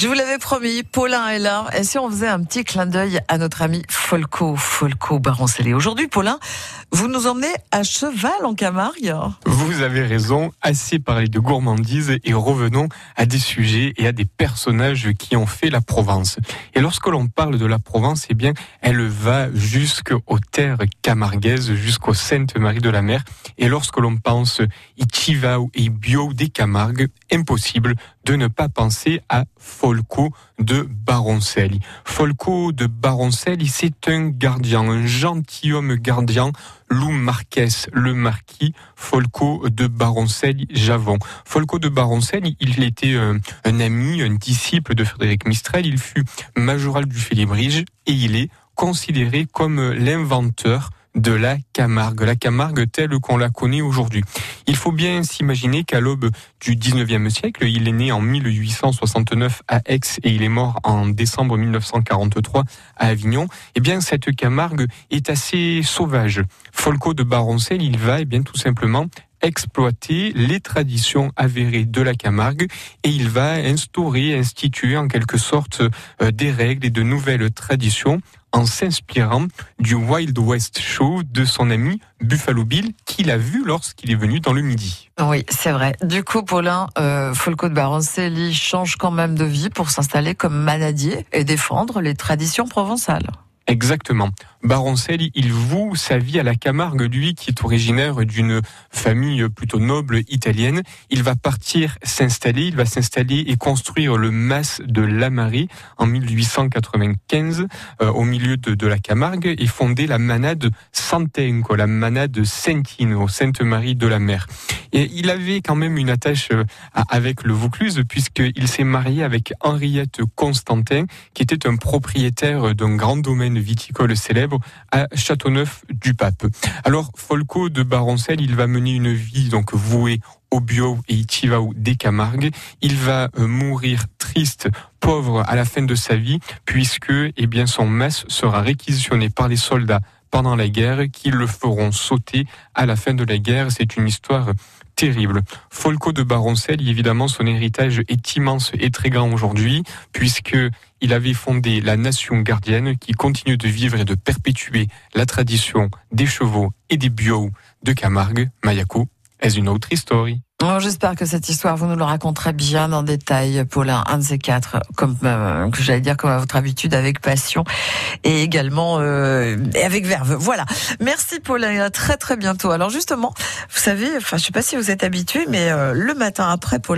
Je vous l'avais promis, Paulin est là. Et si on faisait un petit clin d'œil à notre ami Folco, Folco Baroncelli. Aujourd'hui, Paulin, vous nous emmenez à cheval en Camargue. Vous avez raison, assez parlé de gourmandise et revenons à des sujets et à des personnages qui ont fait la Provence. Et lorsque l'on parle de la Provence, eh bien, elle va jusqu'aux terres camarguaises, jusqu'au Sainte-Marie de la Mer. Et lorsque l'on pense Ichivao et Bio des Camargues, impossible de ne pas penser à Folco de Baroncelli. Folco de Baroncelli, c'est un gardien, un gentilhomme gardien, Lou Marquez, le marquis Folco de Baroncelli Javon. Folco de Baroncelli, il était un, un ami, un disciple de Frédéric Mistral, il fut majoral du Félibrige et il est considéré comme l'inventeur de la Camargue, la Camargue telle qu'on la connaît aujourd'hui. Il faut bien s'imaginer qu'à l'aube du 19e siècle, il est né en 1869 à Aix et il est mort en décembre 1943 à Avignon. Eh bien, cette Camargue est assez sauvage. Folco de Baroncel, il va, eh bien, tout simplement exploiter les traditions avérées de la Camargue et il va instaurer, instituer en quelque sorte euh, des règles et de nouvelles traditions en s'inspirant du Wild West Show de son ami Buffalo Bill qu'il a vu lorsqu'il est venu dans le Midi. Oui, c'est vrai. Du coup, Paulin, euh, Folco de Baroncelli change quand même de vie pour s'installer comme manadier et défendre les traditions provençales. Exactement. Baroncelli, il voue sa vie à la Camargue, lui qui est originaire d'une famille plutôt noble italienne. Il va partir s'installer, il va s'installer et construire le mas de Lamari en 1895 euh, au milieu de, de, la Camargue et fonder la manade Santenco, la manade Saintino, Sainte-Marie de la Mer. Et il avait quand même une attache euh, avec le Vaucluse puisqu'il s'est marié avec Henriette Constantin qui était un propriétaire d'un grand domaine viticole célèbre à Châteauneuf-du-Pape. Alors, Folco de Baroncel, il va mener une vie donc vouée au bio et Ichivao des Camargues. Il va euh, mourir triste, pauvre à la fin de sa vie, puisque eh bien, son mess sera réquisitionné par les soldats pendant la guerre, qui le feront sauter à la fin de la guerre. C'est une histoire terrible. Folco de Baroncel, évidemment, son héritage est immense et très grand aujourd'hui, puisque il avait fondé la nation gardienne qui continue de vivre et de perpétuer la tradition des chevaux et des bio de Camargue. Mayako est une autre histoire. J'espère que cette histoire, vous nous la raconterez bien en détail, Paulin, un de ces quatre, comme euh, que j'allais dire comme à votre habitude, avec passion et également euh, avec verve. Voilà. Merci, Paulin. Très très bientôt. Alors justement, vous savez, enfin, je sais pas si vous êtes habitué, mais euh, le matin après, Paulin.